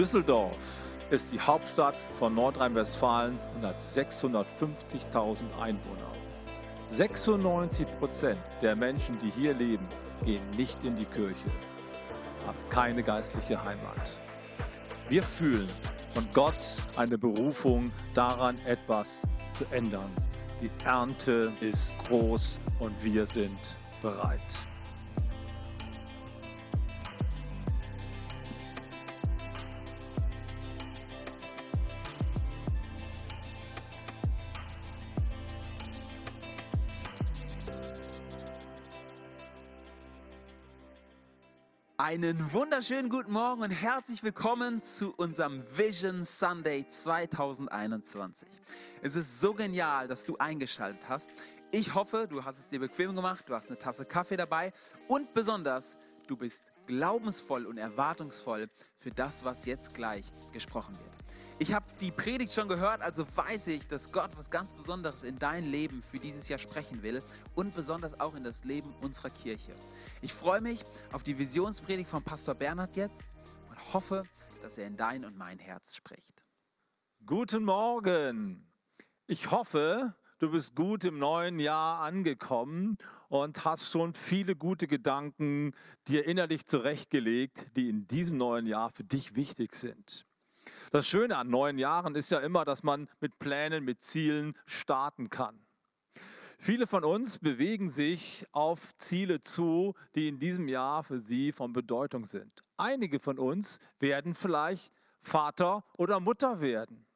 Düsseldorf ist die Hauptstadt von Nordrhein-Westfalen und hat 650.000 Einwohner. 96 Prozent der Menschen, die hier leben, gehen nicht in die Kirche, haben keine geistliche Heimat. Wir fühlen von Gott eine Berufung daran, etwas zu ändern. Die Ernte ist groß und wir sind bereit. Einen wunderschönen guten Morgen und herzlich willkommen zu unserem Vision Sunday 2021. Es ist so genial, dass du eingeschaltet hast. Ich hoffe, du hast es dir bequem gemacht, du hast eine Tasse Kaffee dabei und besonders, du bist glaubensvoll und erwartungsvoll für das, was jetzt gleich gesprochen wird. Ich habe die Predigt schon gehört, also weiß ich, dass Gott was ganz Besonderes in dein Leben für dieses Jahr sprechen will und besonders auch in das Leben unserer Kirche. Ich freue mich auf die Visionspredigt von Pastor Bernhard jetzt und hoffe, dass er in dein und mein Herz spricht. Guten Morgen. Ich hoffe, du bist gut im neuen Jahr angekommen und hast schon viele gute Gedanken dir innerlich zurechtgelegt, die in diesem neuen Jahr für dich wichtig sind. Das Schöne an neuen Jahren ist ja immer, dass man mit Plänen, mit Zielen starten kann. Viele von uns bewegen sich auf Ziele zu, die in diesem Jahr für sie von Bedeutung sind. Einige von uns werden vielleicht Vater oder Mutter werden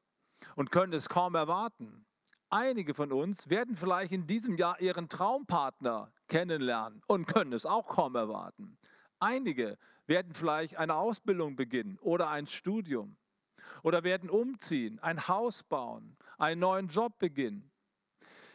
und können es kaum erwarten. Einige von uns werden vielleicht in diesem Jahr ihren Traumpartner kennenlernen und können es auch kaum erwarten. Einige werden vielleicht eine Ausbildung beginnen oder ein Studium oder werden umziehen, ein Haus bauen, einen neuen Job beginnen.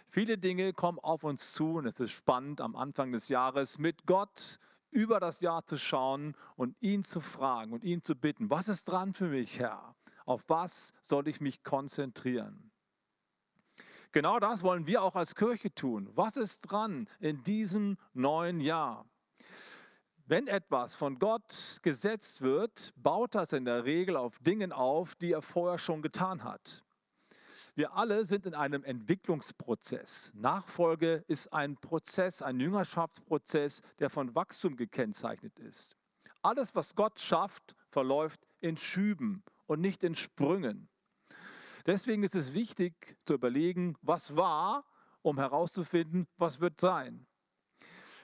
Viele Dinge kommen auf uns zu und es ist spannend am Anfang des Jahres mit Gott über das Jahr zu schauen und ihn zu fragen und ihn zu bitten, was ist dran für mich, Herr? Auf was soll ich mich konzentrieren? Genau das wollen wir auch als Kirche tun. Was ist dran in diesem neuen Jahr? Wenn etwas von Gott gesetzt wird, baut das in der Regel auf Dingen auf, die er vorher schon getan hat. Wir alle sind in einem Entwicklungsprozess. Nachfolge ist ein Prozess, ein Jüngerschaftsprozess, der von Wachstum gekennzeichnet ist. Alles, was Gott schafft, verläuft in Schüben und nicht in Sprüngen. Deswegen ist es wichtig zu überlegen, was war, um herauszufinden, was wird sein.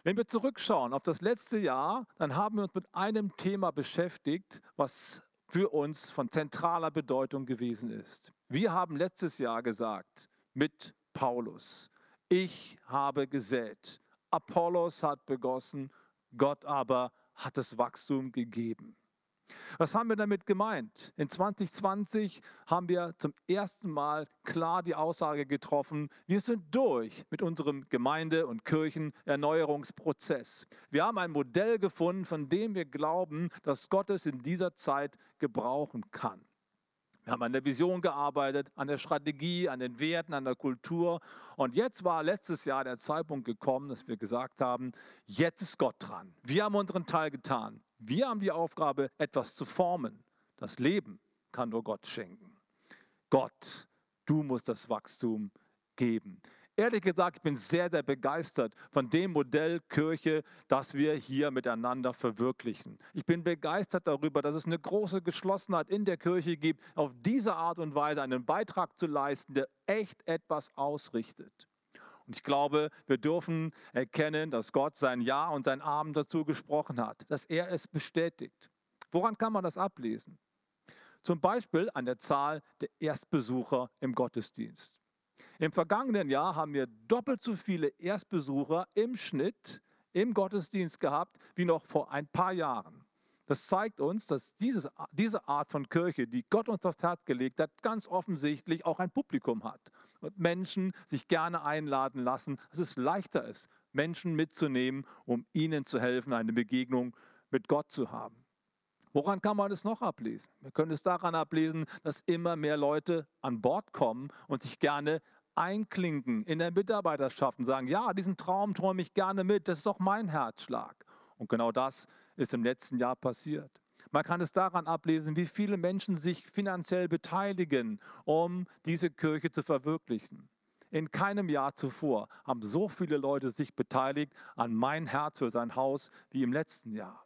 Wenn wir zurückschauen auf das letzte Jahr, dann haben wir uns mit einem Thema beschäftigt, was für uns von zentraler Bedeutung gewesen ist. Wir haben letztes Jahr gesagt mit Paulus, ich habe gesät, Apollos hat begossen, Gott aber hat das Wachstum gegeben. Was haben wir damit gemeint? In 2020 haben wir zum ersten Mal klar die Aussage getroffen, wir sind durch mit unserem Gemeinde- und Kirchenerneuerungsprozess. Wir haben ein Modell gefunden, von dem wir glauben, dass Gott es in dieser Zeit gebrauchen kann. Wir haben an der Vision gearbeitet, an der Strategie, an den Werten, an der Kultur. Und jetzt war letztes Jahr der Zeitpunkt gekommen, dass wir gesagt haben, jetzt ist Gott dran. Wir haben unseren Teil getan. Wir haben die Aufgabe, etwas zu formen. Das Leben kann nur Gott schenken. Gott, du musst das Wachstum geben. Ehrlich gesagt, ich bin sehr, sehr begeistert von dem Modell Kirche, das wir hier miteinander verwirklichen. Ich bin begeistert darüber, dass es eine große Geschlossenheit in der Kirche gibt, auf diese Art und Weise einen Beitrag zu leisten, der echt etwas ausrichtet. Und ich glaube, wir dürfen erkennen, dass Gott sein Ja und sein Amen dazu gesprochen hat, dass er es bestätigt. Woran kann man das ablesen? Zum Beispiel an der Zahl der Erstbesucher im Gottesdienst. Im vergangenen Jahr haben wir doppelt so viele Erstbesucher im Schnitt im Gottesdienst gehabt wie noch vor ein paar Jahren. Das zeigt uns, dass dieses, diese Art von Kirche, die Gott uns aufs Herz gelegt hat, ganz offensichtlich auch ein Publikum hat. Und Menschen sich gerne einladen lassen, dass es leichter ist, Menschen mitzunehmen, um ihnen zu helfen, eine Begegnung mit Gott zu haben. Woran kann man es noch ablesen? Wir können es daran ablesen, dass immer mehr Leute an Bord kommen und sich gerne einklinken in der Mitarbeiterschaft und sagen, ja, diesen Traum träume ich gerne mit, das ist doch mein Herzschlag. Und genau das ist im letzten Jahr passiert. Man kann es daran ablesen, wie viele Menschen sich finanziell beteiligen, um diese Kirche zu verwirklichen. In keinem Jahr zuvor haben so viele Leute sich beteiligt an mein Herz für sein Haus wie im letzten Jahr.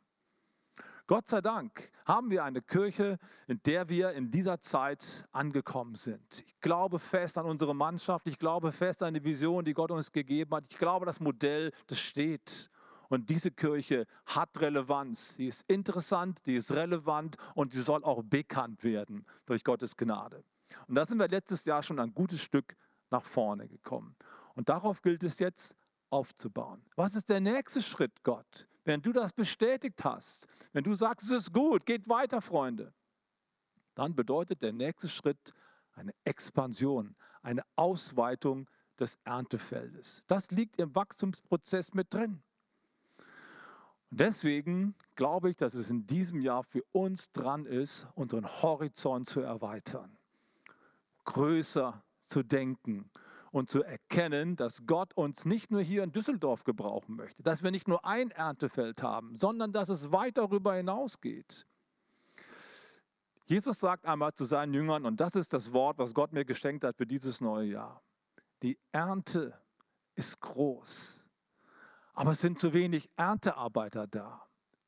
Gott sei Dank haben wir eine Kirche, in der wir in dieser Zeit angekommen sind. Ich glaube fest an unsere Mannschaft, ich glaube fest an die Vision, die Gott uns gegeben hat. Ich glaube, das Modell, das steht. Und diese Kirche hat Relevanz. Sie ist interessant, die ist relevant und die soll auch bekannt werden durch Gottes Gnade. Und da sind wir letztes Jahr schon ein gutes Stück nach vorne gekommen. Und darauf gilt es jetzt aufzubauen. Was ist der nächste Schritt, Gott? Wenn du das bestätigt hast, wenn du sagst, es ist gut, geht weiter, Freunde, dann bedeutet der nächste Schritt eine Expansion, eine Ausweitung des Erntefeldes. Das liegt im Wachstumsprozess mit drin. Und deswegen glaube ich, dass es in diesem Jahr für uns dran ist, unseren Horizont zu erweitern, größer zu denken und zu erkennen, dass Gott uns nicht nur hier in Düsseldorf gebrauchen möchte, dass wir nicht nur ein Erntefeld haben, sondern dass es weit darüber hinausgeht. Jesus sagt einmal zu seinen Jüngern, und das ist das Wort, was Gott mir geschenkt hat für dieses neue Jahr, die Ernte ist groß, aber es sind zu wenig Erntearbeiter da.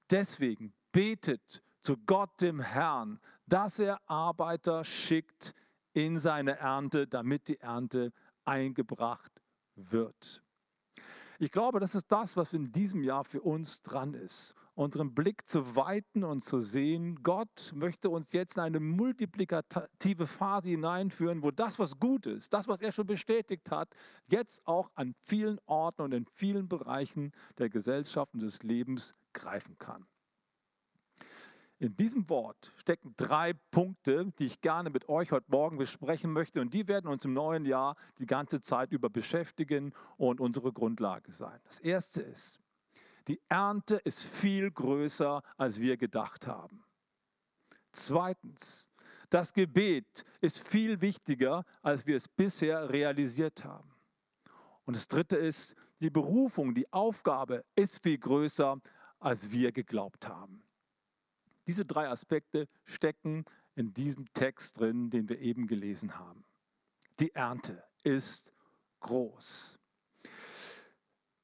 Deswegen betet zu Gott dem Herrn, dass er Arbeiter schickt in seine Ernte, damit die Ernte eingebracht wird. Ich glaube, das ist das, was in diesem Jahr für uns dran ist. Unseren Blick zu weiten und zu sehen, Gott möchte uns jetzt in eine multiplikative Phase hineinführen, wo das, was gut ist, das, was er schon bestätigt hat, jetzt auch an vielen Orten und in vielen Bereichen der Gesellschaft und des Lebens greifen kann. In diesem Wort stecken drei Punkte, die ich gerne mit euch heute Morgen besprechen möchte. Und die werden uns im neuen Jahr die ganze Zeit über beschäftigen und unsere Grundlage sein. Das erste ist, die Ernte ist viel größer, als wir gedacht haben. Zweitens, das Gebet ist viel wichtiger, als wir es bisher realisiert haben. Und das Dritte ist, die Berufung, die Aufgabe ist viel größer, als wir geglaubt haben. Diese drei Aspekte stecken in diesem Text drin, den wir eben gelesen haben. Die Ernte ist groß.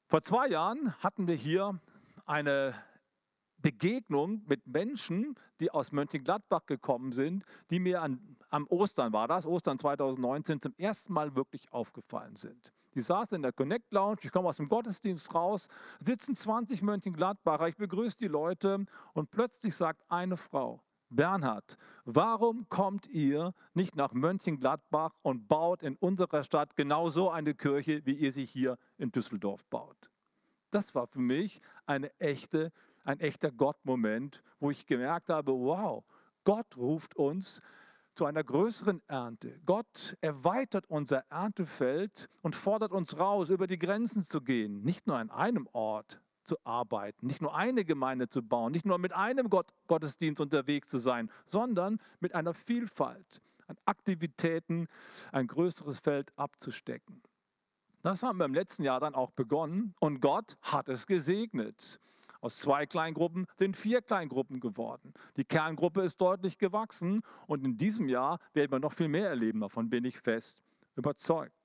Vor zwei Jahren hatten wir hier eine Begegnung mit Menschen, die aus Mönchengladbach gekommen sind, die mir an, am Ostern war das, Ostern 2019, zum ersten Mal wirklich aufgefallen sind. Die saßen in der Connect Lounge, ich komme aus dem Gottesdienst raus, sitzen 20 Mönchengladbacher, ich begrüße die Leute und plötzlich sagt eine Frau, Bernhard, warum kommt ihr nicht nach Mönchengladbach und baut in unserer Stadt genauso eine Kirche, wie ihr sie hier in Düsseldorf baut? Das war für mich eine echte, ein echter Gott-Moment, wo ich gemerkt habe, wow, Gott ruft uns zu einer größeren Ernte. Gott erweitert unser Erntefeld und fordert uns raus, über die Grenzen zu gehen, nicht nur an einem Ort zu arbeiten, nicht nur eine Gemeinde zu bauen, nicht nur mit einem Gott Gottesdienst unterwegs zu sein, sondern mit einer Vielfalt an Aktivitäten ein größeres Feld abzustecken. Das haben wir im letzten Jahr dann auch begonnen und Gott hat es gesegnet. Aus zwei Kleingruppen sind vier Kleingruppen geworden. Die Kerngruppe ist deutlich gewachsen und in diesem Jahr werden wir noch viel mehr erleben. Davon bin ich fest überzeugt.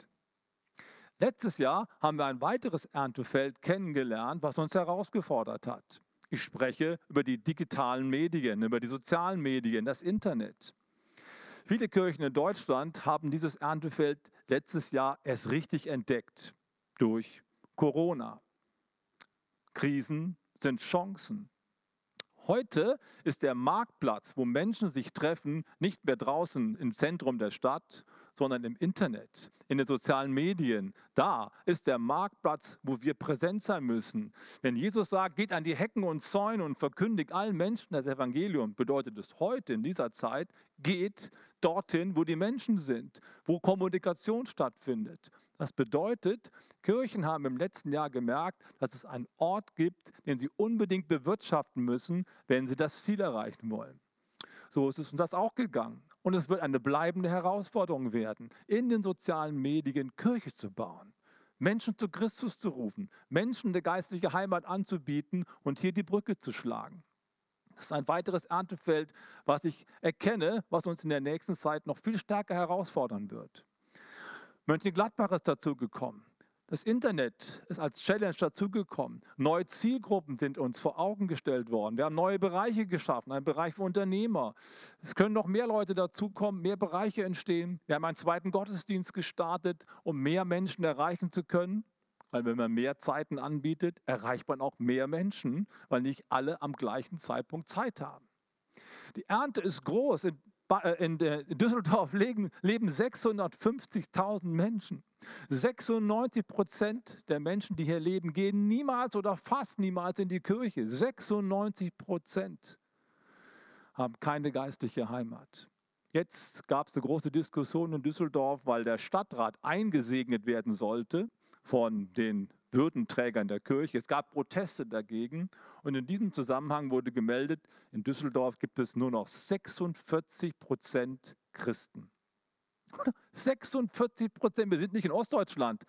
Letztes Jahr haben wir ein weiteres Erntefeld kennengelernt, was uns herausgefordert hat. Ich spreche über die digitalen Medien, über die sozialen Medien, das Internet. Viele Kirchen in Deutschland haben dieses Erntefeld letztes Jahr erst richtig entdeckt durch Corona. Krisen sind Chancen. Heute ist der Marktplatz, wo Menschen sich treffen, nicht mehr draußen im Zentrum der Stadt, sondern im Internet, in den sozialen Medien. Da ist der Marktplatz, wo wir präsent sein müssen. Wenn Jesus sagt, geht an die Hecken und Zäune und verkündigt allen Menschen das Evangelium, bedeutet es heute in dieser Zeit, geht dorthin, wo die Menschen sind, wo Kommunikation stattfindet. Das bedeutet, Kirchen haben im letzten Jahr gemerkt, dass es einen Ort gibt, den sie unbedingt bewirtschaften müssen, wenn sie das Ziel erreichen wollen. So ist es uns das auch gegangen. Und es wird eine bleibende Herausforderung werden, in den sozialen Medien Kirche zu bauen, Menschen zu Christus zu rufen, Menschen eine geistliche Heimat anzubieten und hier die Brücke zu schlagen. Das ist ein weiteres Erntefeld, was ich erkenne, was uns in der nächsten Zeit noch viel stärker herausfordern wird. Mönchengladbach ist dazu gekommen. Das Internet ist als Challenge dazugekommen. Neue Zielgruppen sind uns vor Augen gestellt worden. Wir haben neue Bereiche geschaffen, einen Bereich für Unternehmer. Es können noch mehr Leute dazukommen, mehr Bereiche entstehen. Wir haben einen zweiten Gottesdienst gestartet, um mehr Menschen erreichen zu können. Weil wenn man mehr Zeiten anbietet, erreicht man auch mehr Menschen, weil nicht alle am gleichen Zeitpunkt Zeit haben. Die Ernte ist groß. In Düsseldorf leben 650.000 Menschen. 96 Prozent der Menschen, die hier leben, gehen niemals oder fast niemals in die Kirche. 96 Prozent haben keine geistliche Heimat. Jetzt gab es eine große Diskussion in Düsseldorf, weil der Stadtrat eingesegnet werden sollte von den Würdenträgern der Kirche. Es gab Proteste dagegen und in diesem Zusammenhang wurde gemeldet, in Düsseldorf gibt es nur noch 46 Prozent Christen. 46 Prozent, wir sind nicht in Ostdeutschland.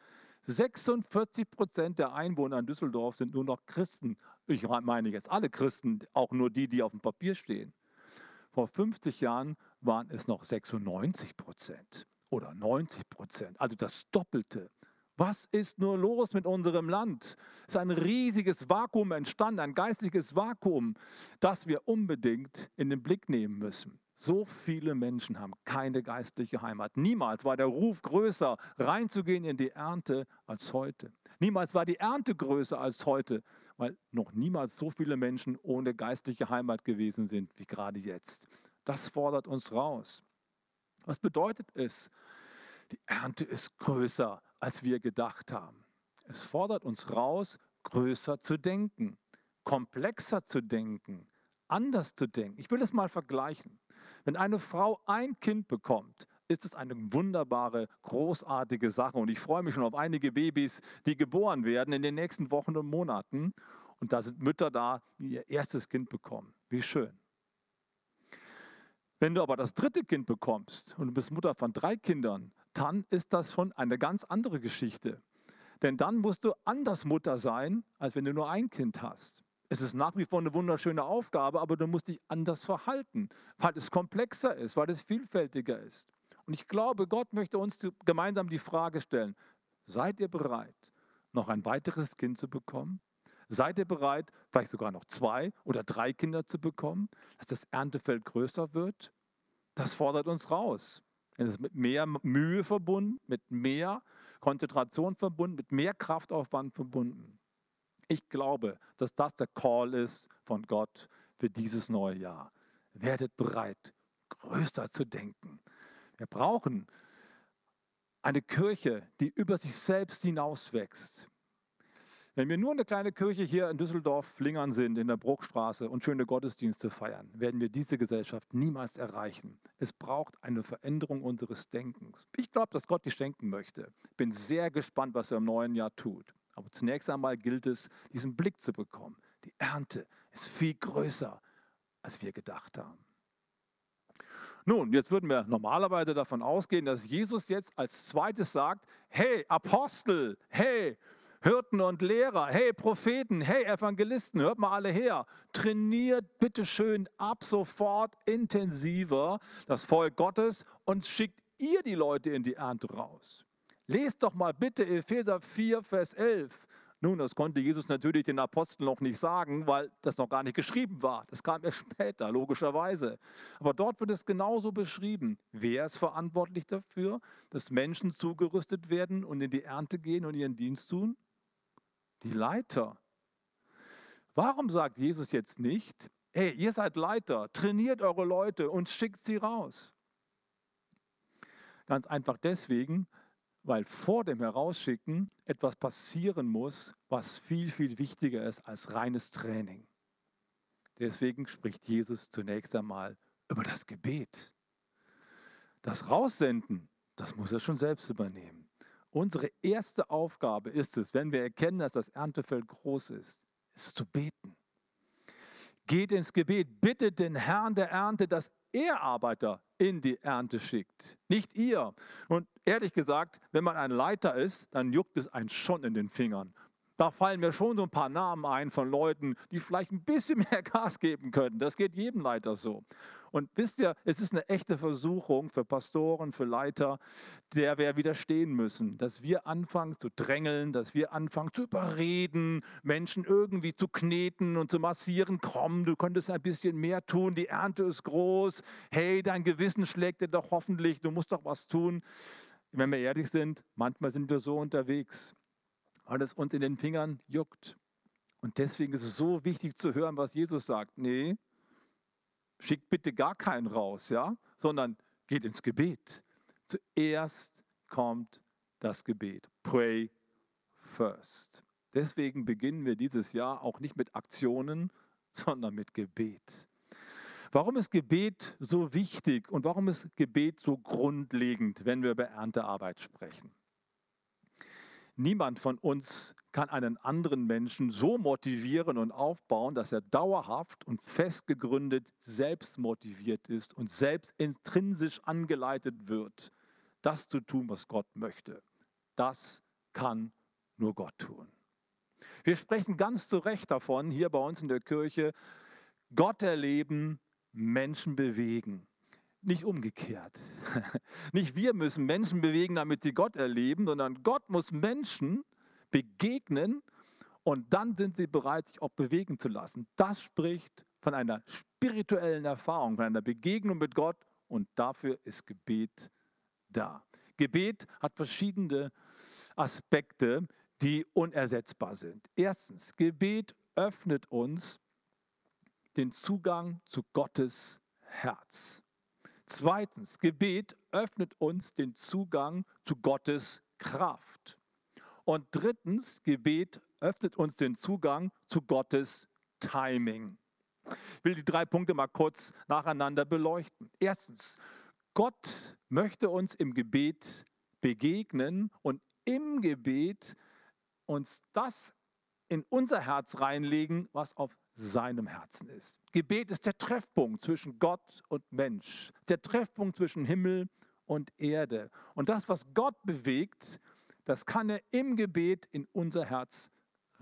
46 Prozent der Einwohner in Düsseldorf sind nur noch Christen. Ich meine jetzt alle Christen, auch nur die, die auf dem Papier stehen. Vor 50 Jahren waren es noch 96 Prozent oder 90 Prozent, also das Doppelte. Was ist nur los mit unserem Land? Es ist ein riesiges Vakuum entstanden, ein geistliches Vakuum, das wir unbedingt in den Blick nehmen müssen. So viele Menschen haben keine geistliche Heimat. Niemals war der Ruf größer, reinzugehen in die Ernte als heute. Niemals war die Ernte größer als heute, weil noch niemals so viele Menschen ohne geistliche Heimat gewesen sind wie gerade jetzt. Das fordert uns raus. Was bedeutet es? Die Ernte ist größer als wir gedacht haben. Es fordert uns raus, größer zu denken, komplexer zu denken, anders zu denken. Ich will es mal vergleichen. Wenn eine Frau ein Kind bekommt, ist es eine wunderbare, großartige Sache. Und ich freue mich schon auf einige Babys, die geboren werden in den nächsten Wochen und Monaten. Und da sind Mütter da, die ihr erstes Kind bekommen. Wie schön. Wenn du aber das dritte Kind bekommst und du bist Mutter von drei Kindern, dann ist das schon eine ganz andere Geschichte. Denn dann musst du anders Mutter sein, als wenn du nur ein Kind hast. Es ist nach wie vor eine wunderschöne Aufgabe, aber du musst dich anders verhalten, weil es komplexer ist, weil es vielfältiger ist. Und ich glaube, Gott möchte uns gemeinsam die Frage stellen, seid ihr bereit, noch ein weiteres Kind zu bekommen? Seid ihr bereit, vielleicht sogar noch zwei oder drei Kinder zu bekommen, dass das Erntefeld größer wird? Das fordert uns raus. Es ist mit mehr Mühe verbunden, mit mehr Konzentration verbunden, mit mehr Kraftaufwand verbunden. Ich glaube, dass das der Call ist von Gott für dieses neue Jahr. Werdet bereit, größer zu denken. Wir brauchen eine Kirche, die über sich selbst hinauswächst. Wenn wir nur eine kleine Kirche hier in Düsseldorf-Flingern sind, in der Bruchstraße und schöne Gottesdienste feiern, werden wir diese Gesellschaft niemals erreichen. Es braucht eine Veränderung unseres Denkens. Ich glaube, dass Gott die schenken möchte. Bin sehr gespannt, was er im neuen Jahr tut. Aber zunächst einmal gilt es, diesen Blick zu bekommen. Die Ernte ist viel größer, als wir gedacht haben. Nun, jetzt würden wir normalerweise davon ausgehen, dass Jesus jetzt als zweites sagt, hey Apostel, hey Hirten und Lehrer, hey Propheten, hey Evangelisten, hört mal alle her. Trainiert bitte schön ab sofort intensiver das Volk Gottes und schickt ihr die Leute in die Ernte raus. Lest doch mal bitte Epheser 4, Vers 11. Nun, das konnte Jesus natürlich den Aposteln noch nicht sagen, weil das noch gar nicht geschrieben war. Das kam erst später, logischerweise. Aber dort wird es genauso beschrieben. Wer ist verantwortlich dafür, dass Menschen zugerüstet werden und in die Ernte gehen und ihren Dienst tun? Die Leiter. Warum sagt Jesus jetzt nicht, hey, ihr seid Leiter, trainiert eure Leute und schickt sie raus? Ganz einfach deswegen, weil vor dem Herausschicken etwas passieren muss, was viel, viel wichtiger ist als reines Training. Deswegen spricht Jesus zunächst einmal über das Gebet. Das Raussenden, das muss er schon selbst übernehmen. Unsere erste Aufgabe ist es, wenn wir erkennen, dass das Erntefeld groß ist, ist zu beten. Geht ins Gebet, bittet den Herrn der Ernte, dass er Arbeiter in die Ernte schickt, nicht ihr. Und ehrlich gesagt, wenn man ein Leiter ist, dann juckt es einen schon in den Fingern. Da fallen mir schon so ein paar Namen ein von Leuten, die vielleicht ein bisschen mehr Gas geben könnten. Das geht jedem Leiter so. Und wisst ihr, es ist eine echte Versuchung für Pastoren, für Leiter, der wir widerstehen müssen, dass wir anfangen zu drängeln, dass wir anfangen zu überreden, Menschen irgendwie zu kneten und zu massieren. Komm, du könntest ein bisschen mehr tun, die Ernte ist groß. Hey, dein Gewissen schlägt dir doch hoffentlich, du musst doch was tun. Wenn wir ehrlich sind, manchmal sind wir so unterwegs, weil es uns in den Fingern juckt. Und deswegen ist es so wichtig zu hören, was Jesus sagt. Nee, schickt bitte gar keinen raus, ja, sondern geht ins Gebet. Zuerst kommt das Gebet. Pray first. Deswegen beginnen wir dieses Jahr auch nicht mit Aktionen, sondern mit Gebet. Warum ist Gebet so wichtig und warum ist Gebet so grundlegend, wenn wir über Erntearbeit sprechen? Niemand von uns kann einen anderen Menschen so motivieren und aufbauen, dass er dauerhaft und fest gegründet selbst motiviert ist und selbst intrinsisch angeleitet wird, das zu tun, was Gott möchte. Das kann nur Gott tun. Wir sprechen ganz zu Recht davon, hier bei uns in der Kirche, Gott erleben, Menschen bewegen nicht umgekehrt. Nicht wir müssen Menschen bewegen, damit sie Gott erleben, sondern Gott muss Menschen begegnen und dann sind sie bereit, sich auch bewegen zu lassen. Das spricht von einer spirituellen Erfahrung, von einer Begegnung mit Gott und dafür ist Gebet da. Gebet hat verschiedene Aspekte, die unersetzbar sind. Erstens, Gebet öffnet uns den Zugang zu Gottes Herz. Zweitens, Gebet öffnet uns den Zugang zu Gottes Kraft. Und drittens, Gebet öffnet uns den Zugang zu Gottes Timing. Ich will die drei Punkte mal kurz nacheinander beleuchten. Erstens, Gott möchte uns im Gebet begegnen und im Gebet uns das in unser Herz reinlegen, was auf seinem Herzen ist. Gebet ist der Treffpunkt zwischen Gott und Mensch, der Treffpunkt zwischen Himmel und Erde. Und das, was Gott bewegt, das kann er im Gebet in unser Herz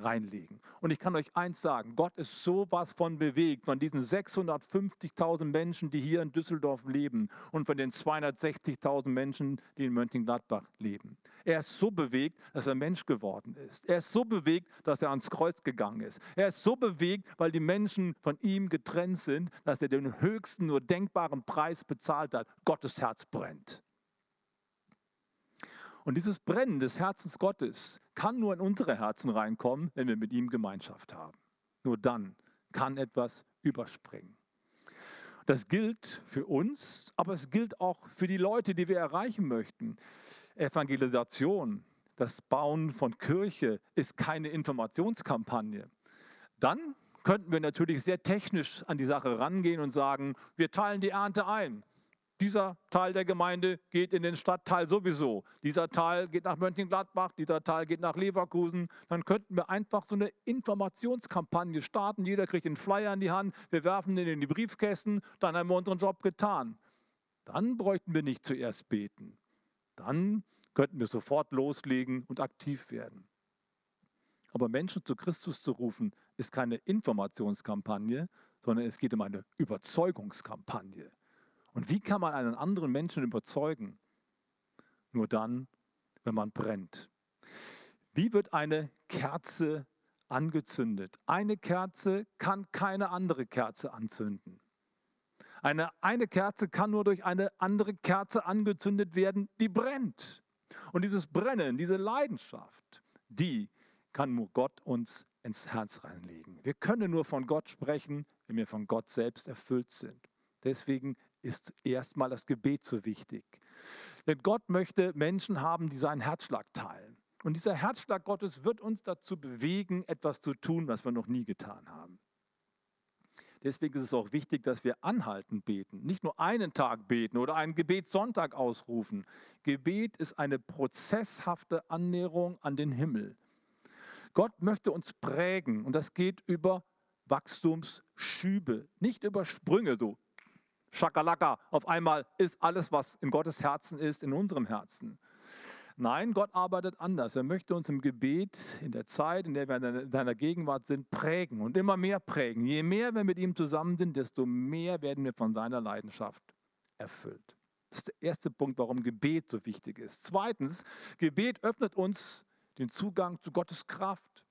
reinlegen. Und ich kann euch eins sagen, Gott ist sowas von bewegt, von diesen 650.000 Menschen, die hier in Düsseldorf leben und von den 260.000 Menschen, die in Mönchengladbach leben. Er ist so bewegt, dass er Mensch geworden ist. Er ist so bewegt, dass er ans Kreuz gegangen ist. Er ist so bewegt, weil die Menschen von ihm getrennt sind, dass er den höchsten nur denkbaren Preis bezahlt hat. Gottes Herz brennt. Und dieses Brennen des Herzens Gottes kann nur in unsere Herzen reinkommen, wenn wir mit ihm Gemeinschaft haben. Nur dann kann etwas überspringen. Das gilt für uns, aber es gilt auch für die Leute, die wir erreichen möchten. Evangelisation, das Bauen von Kirche ist keine Informationskampagne. Dann könnten wir natürlich sehr technisch an die Sache rangehen und sagen, wir teilen die Ernte ein dieser Teil der Gemeinde geht in den Stadtteil sowieso. Dieser Teil geht nach Mönchengladbach, dieser Teil geht nach Leverkusen. Dann könnten wir einfach so eine Informationskampagne starten. Jeder kriegt einen Flyer in die Hand, wir werfen den in die Briefkästen, dann haben wir unseren Job getan. Dann bräuchten wir nicht zuerst beten. Dann könnten wir sofort loslegen und aktiv werden. Aber Menschen zu Christus zu rufen, ist keine Informationskampagne, sondern es geht um eine Überzeugungskampagne. Und wie kann man einen anderen Menschen überzeugen? Nur dann, wenn man brennt. Wie wird eine Kerze angezündet? Eine Kerze kann keine andere Kerze anzünden. Eine, eine Kerze kann nur durch eine andere Kerze angezündet werden, die brennt. Und dieses Brennen, diese Leidenschaft, die kann nur Gott uns ins Herz reinlegen. Wir können nur von Gott sprechen, wenn wir von Gott selbst erfüllt sind. Deswegen ist erstmal das Gebet so wichtig. Denn Gott möchte Menschen haben, die seinen Herzschlag teilen. Und dieser Herzschlag Gottes wird uns dazu bewegen, etwas zu tun, was wir noch nie getan haben. Deswegen ist es auch wichtig, dass wir anhaltend beten. Nicht nur einen Tag beten oder einen Gebetssonntag ausrufen. Gebet ist eine prozesshafte Annäherung an den Himmel. Gott möchte uns prägen und das geht über Wachstumsschübe, nicht über Sprünge, so Schakalaka, auf einmal ist alles, was in Gottes Herzen ist, in unserem Herzen. Nein, Gott arbeitet anders. Er möchte uns im Gebet, in der Zeit, in der wir in deiner Gegenwart sind, prägen und immer mehr prägen. Je mehr wir mit ihm zusammen sind, desto mehr werden wir von seiner Leidenschaft erfüllt. Das ist der erste Punkt, warum Gebet so wichtig ist. Zweitens, Gebet öffnet uns den Zugang zu Gottes Kraft.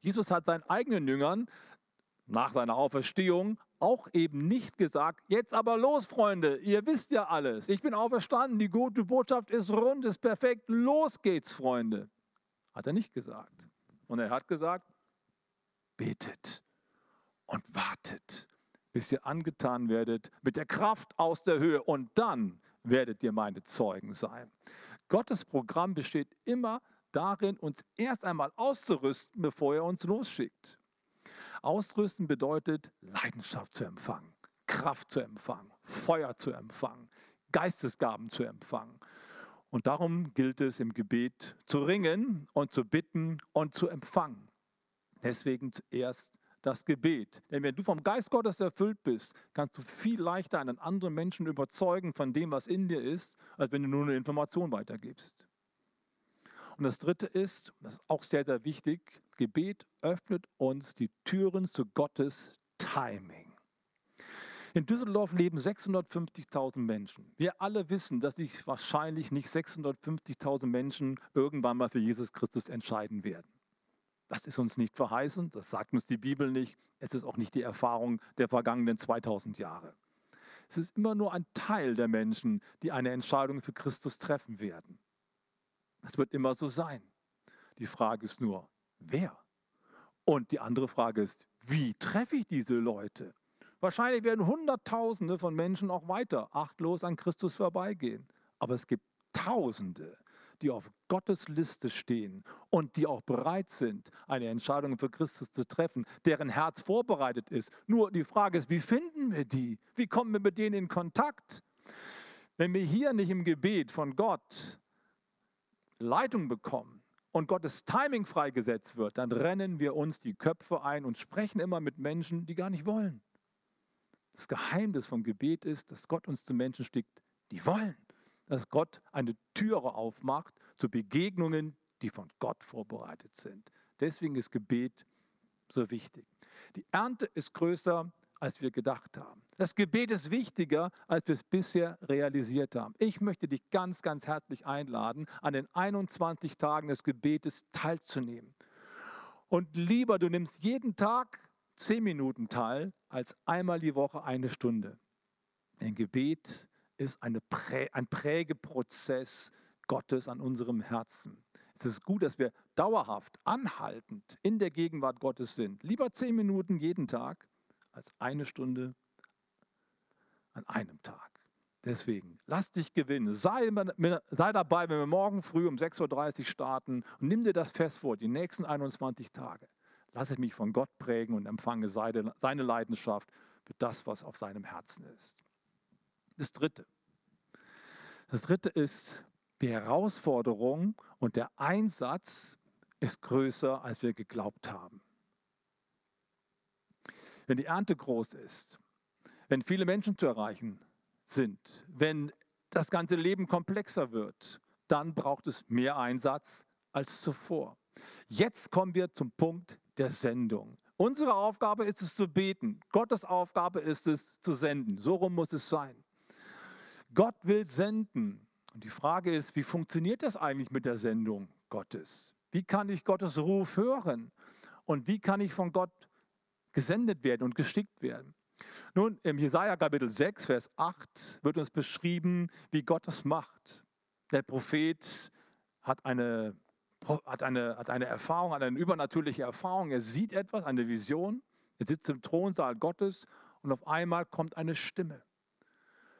Jesus hat seinen eigenen Jüngern nach seiner Auferstehung auch eben nicht gesagt, jetzt aber los, Freunde, ihr wisst ja alles. Ich bin auferstanden, die gute Botschaft ist rund, ist perfekt, los geht's, Freunde. Hat er nicht gesagt. Und er hat gesagt, betet und wartet, bis ihr angetan werdet mit der Kraft aus der Höhe und dann werdet ihr meine Zeugen sein. Gottes Programm besteht immer darin, uns erst einmal auszurüsten, bevor er uns losschickt. Ausrüsten bedeutet Leidenschaft zu empfangen, Kraft zu empfangen, Feuer zu empfangen, Geistesgaben zu empfangen. Und darum gilt es im Gebet zu ringen und zu bitten und zu empfangen. Deswegen zuerst das Gebet. Denn wenn du vom Geist Gottes erfüllt bist, kannst du viel leichter einen anderen Menschen überzeugen von dem, was in dir ist, als wenn du nur eine Information weitergibst. Und das Dritte ist, das ist auch sehr, sehr wichtig, Gebet öffnet uns die Türen zu Gottes Timing. In Düsseldorf leben 650.000 Menschen. Wir alle wissen, dass sich wahrscheinlich nicht 650.000 Menschen irgendwann mal für Jesus Christus entscheiden werden. Das ist uns nicht verheißen, das sagt uns die Bibel nicht. Es ist auch nicht die Erfahrung der vergangenen 2000 Jahre. Es ist immer nur ein Teil der Menschen, die eine Entscheidung für Christus treffen werden. Es wird immer so sein. Die Frage ist nur, wer? Und die andere Frage ist, wie treffe ich diese Leute? Wahrscheinlich werden Hunderttausende von Menschen auch weiter achtlos an Christus vorbeigehen. Aber es gibt Tausende, die auf Gottes Liste stehen und die auch bereit sind, eine Entscheidung für Christus zu treffen, deren Herz vorbereitet ist. Nur die Frage ist, wie finden wir die? Wie kommen wir mit denen in Kontakt? Wenn wir hier nicht im Gebet von Gott Leitung bekommen und Gottes Timing freigesetzt wird, dann rennen wir uns die Köpfe ein und sprechen immer mit Menschen, die gar nicht wollen. Das Geheimnis vom Gebet ist, dass Gott uns zu Menschen schickt, die wollen. Dass Gott eine Türe aufmacht zu Begegnungen, die von Gott vorbereitet sind. Deswegen ist Gebet so wichtig. Die Ernte ist größer als wir gedacht haben. Das Gebet ist wichtiger, als wir es bisher realisiert haben. Ich möchte dich ganz, ganz herzlich einladen, an den 21 Tagen des Gebetes teilzunehmen. Und lieber, du nimmst jeden Tag 10 Minuten teil, als einmal die Woche eine Stunde. Ein Gebet ist Prä ein Prägeprozess Gottes an unserem Herzen. Es ist gut, dass wir dauerhaft, anhaltend in der Gegenwart Gottes sind. Lieber 10 Minuten jeden Tag als eine Stunde an einem Tag. Deswegen, lass dich gewinnen. Sei, sei, dabei, wenn wir morgen früh um 6.30 Uhr starten und nimm dir das fest vor, die nächsten 21 Tage. Lasse mich von Gott prägen und empfange seine Leidenschaft für das, was auf seinem Herzen ist. Das Dritte. Das Dritte ist, die Herausforderung und der Einsatz ist größer, als wir geglaubt haben wenn die Ernte groß ist, wenn viele Menschen zu erreichen sind, wenn das ganze Leben komplexer wird, dann braucht es mehr Einsatz als zuvor. Jetzt kommen wir zum Punkt der Sendung. Unsere Aufgabe ist es zu beten. Gottes Aufgabe ist es zu senden. So rum muss es sein. Gott will senden. Und die Frage ist, wie funktioniert das eigentlich mit der Sendung Gottes? Wie kann ich Gottes Ruf hören? Und wie kann ich von Gott gesendet werden und geschickt werden. Nun, im Jesaja Kapitel 6, Vers 8 wird uns beschrieben, wie Gott das macht. Der Prophet hat eine, hat eine, hat eine Erfahrung, hat eine übernatürliche Erfahrung. Er sieht etwas, eine Vision. Er sitzt im Thronsaal Gottes und auf einmal kommt eine Stimme.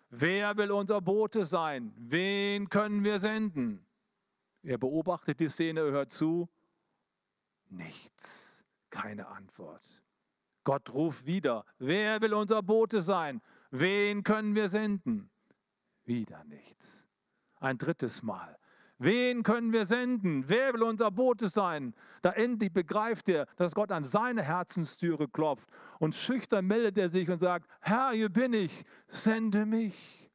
Wer will unser Bote sein? Wen können wir senden? Er beobachtet die Szene, hört zu. Nichts, keine Antwort. Gott ruft wieder, wer will unser Bote sein? Wen können wir senden? Wieder nichts. Ein drittes Mal. Wen können wir senden? Wer will unser Bote sein? Da endlich begreift er, dass Gott an seine Herzenstüre klopft und schüchtern meldet er sich und sagt, Herr, hier bin ich, sende mich.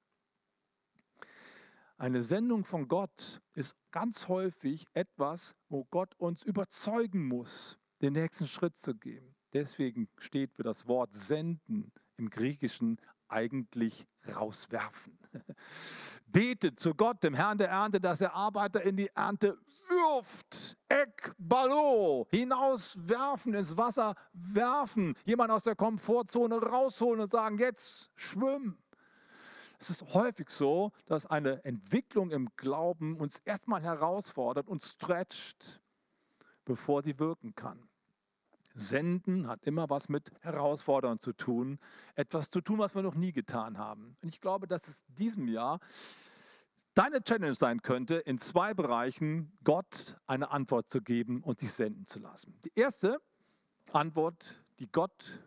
Eine Sendung von Gott ist ganz häufig etwas, wo Gott uns überzeugen muss, den nächsten Schritt zu gehen. Deswegen steht für das Wort senden im Griechischen eigentlich rauswerfen. Betet zu Gott, dem Herrn der Ernte, dass er Arbeiter in die Ernte wirft. Ekballo, hinauswerfen, ins Wasser werfen. Jemand aus der Komfortzone rausholen und sagen, jetzt schwimm. Es ist häufig so, dass eine Entwicklung im Glauben uns erstmal herausfordert und stretcht, bevor sie wirken kann. Senden hat immer was mit Herausfordern zu tun, etwas zu tun, was wir noch nie getan haben. Und ich glaube, dass es diesem Jahr deine Challenge sein könnte, in zwei Bereichen Gott eine Antwort zu geben und sich senden zu lassen. Die erste Antwort, die Gott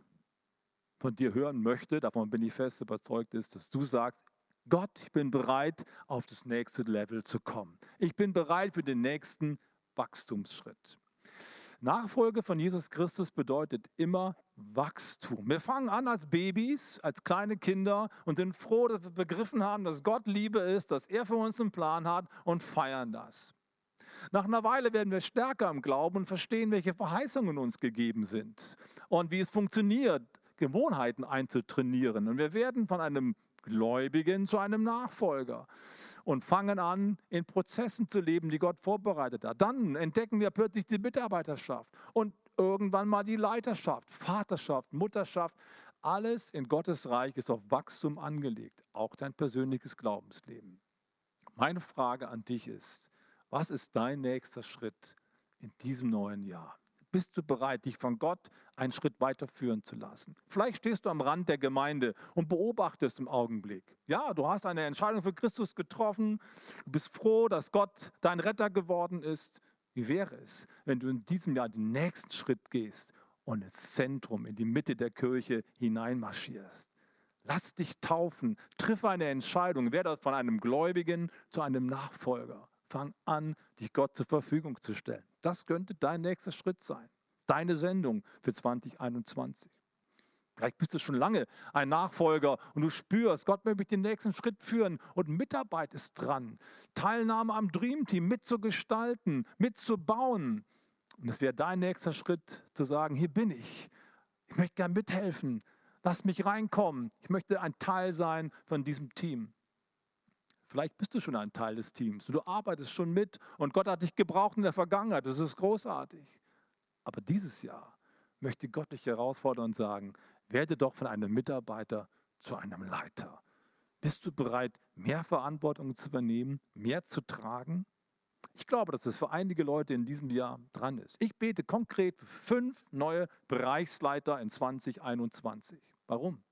von dir hören möchte, davon bin ich fest überzeugt, ist, dass du sagst, Gott, ich bin bereit, auf das nächste Level zu kommen. Ich bin bereit für den nächsten Wachstumsschritt. Nachfolge von Jesus Christus bedeutet immer Wachstum. Wir fangen an als Babys, als kleine Kinder und sind froh, dass wir begriffen haben, dass Gott Liebe ist, dass er für uns einen Plan hat und feiern das. Nach einer Weile werden wir stärker im Glauben und verstehen, welche Verheißungen uns gegeben sind und wie es funktioniert, Gewohnheiten einzutrainieren. Und wir werden von einem Gläubigen zu einem Nachfolger und fangen an, in Prozessen zu leben, die Gott vorbereitet hat. Dann entdecken wir plötzlich die Mitarbeiterschaft und irgendwann mal die Leiterschaft, Vaterschaft, Mutterschaft. Alles in Gottes Reich ist auf Wachstum angelegt, auch dein persönliches Glaubensleben. Meine Frage an dich ist, was ist dein nächster Schritt in diesem neuen Jahr? Bist du bereit, dich von Gott einen Schritt weiter führen zu lassen? Vielleicht stehst du am Rand der Gemeinde und beobachtest im Augenblick. Ja, du hast eine Entscheidung für Christus getroffen. Du bist froh, dass Gott dein Retter geworden ist. Wie wäre es, wenn du in diesem Jahr den nächsten Schritt gehst und ins Zentrum, in die Mitte der Kirche hineinmarschierst? Lass dich taufen, triff eine Entscheidung, werde von einem Gläubigen zu einem Nachfolger. Fang an, dich Gott zur Verfügung zu stellen. Das könnte dein nächster Schritt sein. Deine Sendung für 2021. Vielleicht bist du schon lange ein Nachfolger und du spürst, Gott möchte mich den nächsten Schritt führen und Mitarbeit ist dran. Teilnahme am Dream Team mitzugestalten, mitzubauen. Und es wäre dein nächster Schritt zu sagen, hier bin ich. Ich möchte gerne mithelfen. Lass mich reinkommen. Ich möchte ein Teil sein von diesem Team. Vielleicht bist du schon ein Teil des Teams du arbeitest schon mit und Gott hat dich gebraucht in der Vergangenheit. Das ist großartig. Aber dieses Jahr möchte Gott dich herausfordern und sagen, werde doch von einem Mitarbeiter zu einem Leiter. Bist du bereit, mehr Verantwortung zu übernehmen, mehr zu tragen? Ich glaube, dass es für einige Leute in diesem Jahr dran ist. Ich bete konkret für fünf neue Bereichsleiter in 2021. Warum?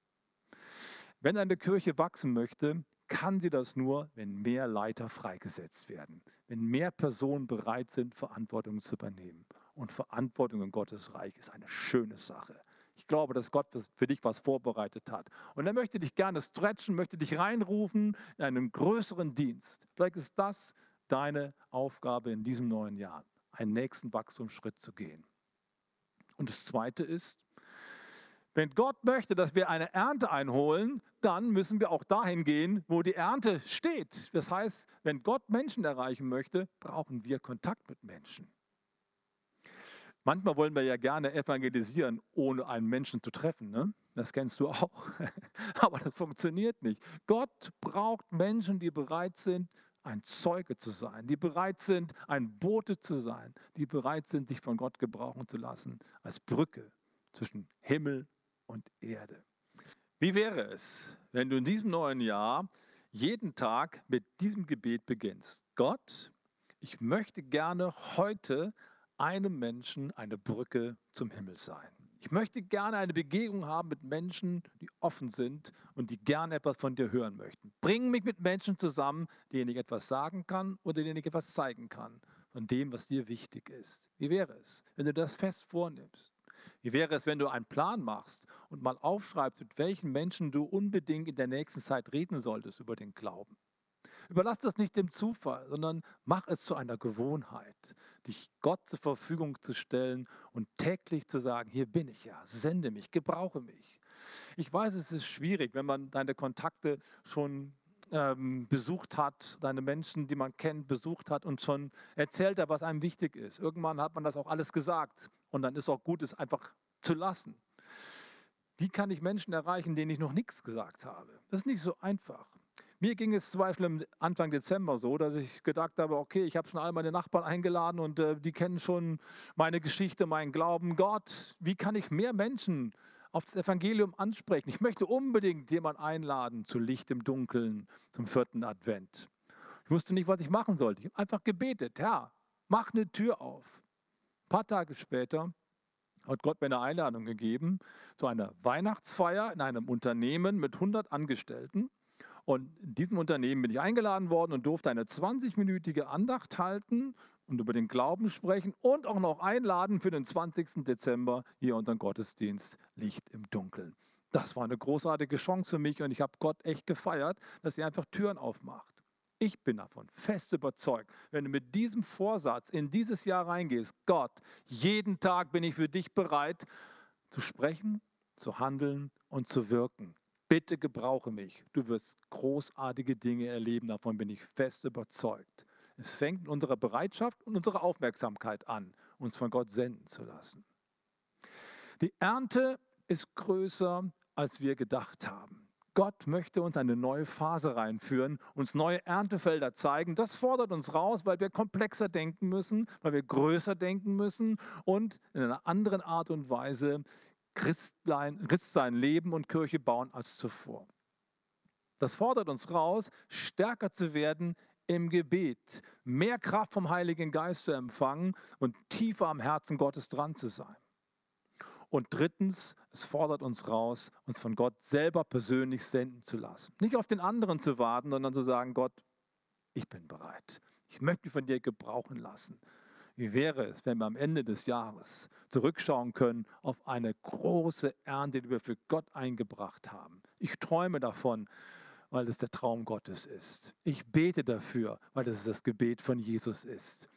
Wenn eine Kirche wachsen möchte, kann sie das nur, wenn mehr Leiter freigesetzt werden, wenn mehr Personen bereit sind, Verantwortung zu übernehmen. Und Verantwortung in Gottes Reich ist eine schöne Sache. Ich glaube, dass Gott für dich was vorbereitet hat. Und er möchte dich gerne stretchen, möchte dich reinrufen in einen größeren Dienst. Vielleicht ist das deine Aufgabe in diesem neuen Jahr, einen nächsten Wachstumsschritt zu gehen. Und das Zweite ist, wenn Gott möchte, dass wir eine Ernte einholen, dann müssen wir auch dahin gehen, wo die Ernte steht. Das heißt, wenn Gott Menschen erreichen möchte, brauchen wir Kontakt mit Menschen. Manchmal wollen wir ja gerne evangelisieren, ohne einen Menschen zu treffen. Ne? Das kennst du auch. Aber das funktioniert nicht. Gott braucht Menschen, die bereit sind, ein Zeuge zu sein, die bereit sind, ein Bote zu sein, die bereit sind, sich von Gott gebrauchen zu lassen als Brücke zwischen Himmel und Erde. Wie wäre es, wenn du in diesem neuen Jahr jeden Tag mit diesem Gebet beginnst? Gott, ich möchte gerne heute einem Menschen eine Brücke zum Himmel sein. Ich möchte gerne eine Begegnung haben mit Menschen, die offen sind und die gerne etwas von dir hören möchten. Bring mich mit Menschen zusammen, denen ich etwas sagen kann oder denen ich etwas zeigen kann von dem, was dir wichtig ist. Wie wäre es, wenn du das fest vornimmst? Wie wäre es, wenn du einen Plan machst und mal aufschreibst, mit welchen Menschen du unbedingt in der nächsten Zeit reden solltest über den Glauben? Überlass das nicht dem Zufall, sondern mach es zu einer Gewohnheit, dich Gott zur Verfügung zu stellen und täglich zu sagen, hier bin ich ja, sende mich, gebrauche mich. Ich weiß, es ist schwierig, wenn man deine Kontakte schon ähm, besucht hat, deine Menschen, die man kennt, besucht hat und schon erzählt hat, was einem wichtig ist. Irgendwann hat man das auch alles gesagt und dann ist auch gut, es einfach zu lassen. Wie kann ich Menschen erreichen, denen ich noch nichts gesagt habe? Das ist nicht so einfach. Mir ging es zum Beispiel Anfang Dezember so, dass ich gedacht habe, okay, ich habe schon all meine Nachbarn eingeladen und äh, die kennen schon meine Geschichte, meinen Glauben. Gott, wie kann ich mehr Menschen auf das Evangelium ansprechen? Ich möchte unbedingt jemanden einladen zu Licht im Dunkeln, zum vierten Advent. Ich wusste nicht, was ich machen sollte. Ich habe einfach gebetet, Herr, mach eine Tür auf. Ein paar Tage später hat Gott mir eine Einladung gegeben zu einer Weihnachtsfeier in einem Unternehmen mit 100 Angestellten. Und in diesem Unternehmen bin ich eingeladen worden und durfte eine 20-minütige Andacht halten und über den Glauben sprechen und auch noch einladen für den 20. Dezember hier unseren Gottesdienst Licht im Dunkeln. Das war eine großartige Chance für mich und ich habe Gott echt gefeiert, dass er einfach Türen aufmacht. Ich bin davon fest überzeugt, wenn du mit diesem Vorsatz in dieses Jahr reingehst, Gott, jeden Tag bin ich für dich bereit zu sprechen, zu handeln und zu wirken. Bitte gebrauche mich. Du wirst großartige Dinge erleben, davon bin ich fest überzeugt. Es fängt in unserer Bereitschaft und unserer Aufmerksamkeit an, uns von Gott senden zu lassen. Die Ernte ist größer, als wir gedacht haben. Gott möchte uns eine neue Phase reinführen, uns neue Erntefelder zeigen. Das fordert uns raus, weil wir komplexer denken müssen, weil wir größer denken müssen und in einer anderen Art und Weise Christlein, Christsein leben und Kirche bauen als zuvor. Das fordert uns raus, stärker zu werden im Gebet, mehr Kraft vom Heiligen Geist zu empfangen und tiefer am Herzen Gottes dran zu sein. Und drittens, es fordert uns raus, uns von Gott selber persönlich senden zu lassen. Nicht auf den anderen zu warten, sondern zu sagen, Gott, ich bin bereit. Ich möchte mich von dir gebrauchen lassen. Wie wäre es, wenn wir am Ende des Jahres zurückschauen können auf eine große Ernte, die wir für Gott eingebracht haben? Ich träume davon, weil es der Traum Gottes ist. Ich bete dafür, weil es das Gebet von Jesus ist.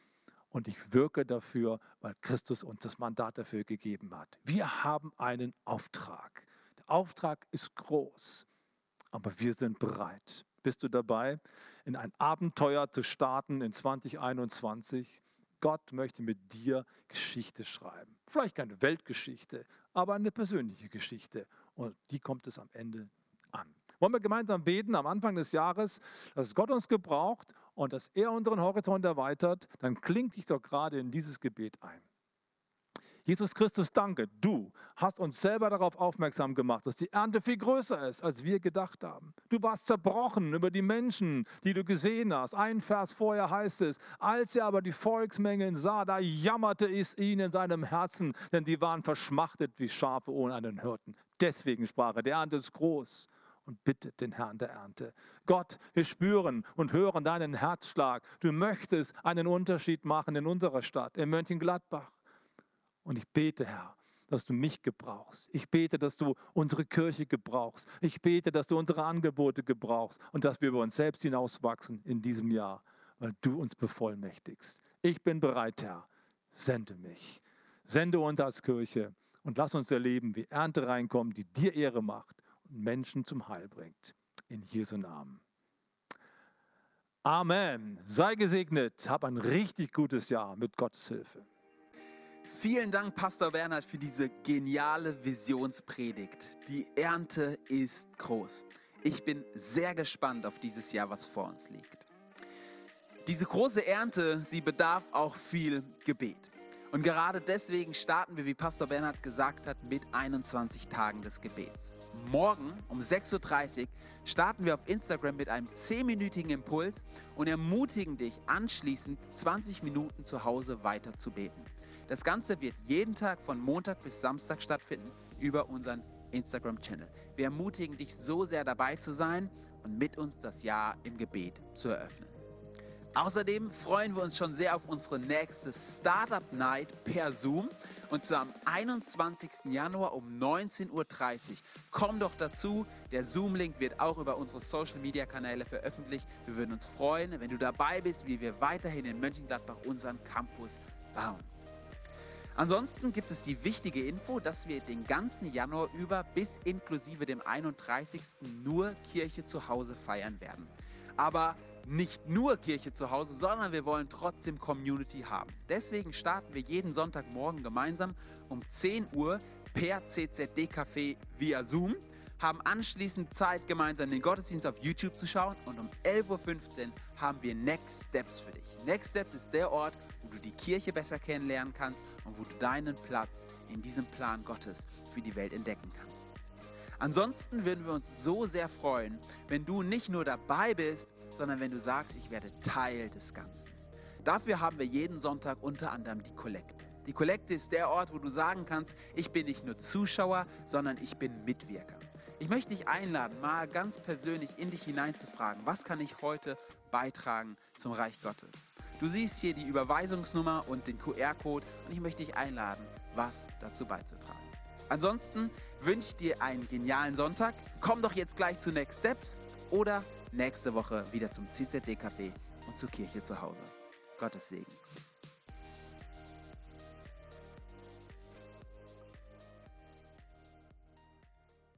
Und ich wirke dafür, weil Christus uns das Mandat dafür gegeben hat. Wir haben einen Auftrag. Der Auftrag ist groß, aber wir sind bereit. Bist du dabei, in ein Abenteuer zu starten in 2021? Gott möchte mit dir Geschichte schreiben. Vielleicht keine Weltgeschichte, aber eine persönliche Geschichte. Und die kommt es am Ende an. Wollen wir gemeinsam beten am Anfang des Jahres, dass Gott uns gebraucht und dass er unseren Horizont erweitert? Dann klingt dich doch gerade in dieses Gebet ein. Jesus Christus, danke, du hast uns selber darauf aufmerksam gemacht, dass die Ernte viel größer ist, als wir gedacht haben. Du warst zerbrochen über die Menschen, die du gesehen hast. Ein Vers vorher heißt es, als er aber die Volksmengen sah, da jammerte es ihn in seinem Herzen, denn die waren verschmachtet wie Schafe ohne einen Hirten. Deswegen sprach er, die Ernte ist groß und bittet den Herrn der Ernte. Gott, wir spüren und hören deinen Herzschlag. Du möchtest einen Unterschied machen in unserer Stadt, in Mönchengladbach. Und ich bete, Herr, dass du mich gebrauchst. Ich bete, dass du unsere Kirche gebrauchst. Ich bete, dass du unsere Angebote gebrauchst und dass wir über uns selbst hinauswachsen in diesem Jahr, weil du uns bevollmächtigst. Ich bin bereit, Herr. Sende mich. Sende uns als Kirche und lass uns erleben, wie Ernte reinkommt, die dir Ehre macht Menschen zum Heil bringt. In Jesu Namen. Amen. Sei gesegnet. Hab ein richtig gutes Jahr mit Gottes Hilfe. Vielen Dank, Pastor Bernhard, für diese geniale Visionspredigt. Die Ernte ist groß. Ich bin sehr gespannt auf dieses Jahr, was vor uns liegt. Diese große Ernte, sie bedarf auch viel Gebet. Und gerade deswegen starten wir, wie Pastor Bernhard gesagt hat, mit 21 Tagen des Gebets. Morgen um 6.30 Uhr starten wir auf Instagram mit einem 10-minütigen Impuls und ermutigen dich anschließend 20 Minuten zu Hause weiter zu beten. Das Ganze wird jeden Tag von Montag bis Samstag stattfinden über unseren Instagram-Channel. Wir ermutigen dich so sehr dabei zu sein und mit uns das Jahr im Gebet zu eröffnen. Außerdem freuen wir uns schon sehr auf unsere nächste Startup Night per Zoom und zwar am 21. Januar um 19.30 Uhr. Komm doch dazu, der Zoom-Link wird auch über unsere Social-Media-Kanäle veröffentlicht. Wir würden uns freuen, wenn du dabei bist, wie wir weiterhin in Mönchengladbach unseren Campus bauen. Ansonsten gibt es die wichtige Info, dass wir den ganzen Januar über bis inklusive dem 31. nur Kirche zu Hause feiern werden. Aber nicht nur Kirche zu Hause, sondern wir wollen trotzdem Community haben. Deswegen starten wir jeden Sonntagmorgen gemeinsam um 10 Uhr per CZD-Café via Zoom, haben anschließend Zeit, gemeinsam den Gottesdienst auf YouTube zu schauen und um 11.15 Uhr haben wir Next Steps für dich. Next Steps ist der Ort, wo du die Kirche besser kennenlernen kannst und wo du deinen Platz in diesem Plan Gottes für die Welt entdecken kannst. Ansonsten würden wir uns so sehr freuen, wenn du nicht nur dabei bist, sondern wenn du sagst, ich werde Teil des Ganzen. Dafür haben wir jeden Sonntag unter anderem die Kollekte. Die Kollekte ist der Ort, wo du sagen kannst, ich bin nicht nur Zuschauer, sondern ich bin Mitwirker. Ich möchte dich einladen, mal ganz persönlich in dich hineinzufragen, was kann ich heute beitragen zum Reich Gottes? Du siehst hier die Überweisungsnummer und den QR-Code und ich möchte dich einladen, was dazu beizutragen. Ansonsten wünsche ich dir einen genialen Sonntag. Komm doch jetzt gleich zu Next Steps oder nächste Woche wieder zum CZD-Café und zur Kirche zu Hause. Gottes Segen.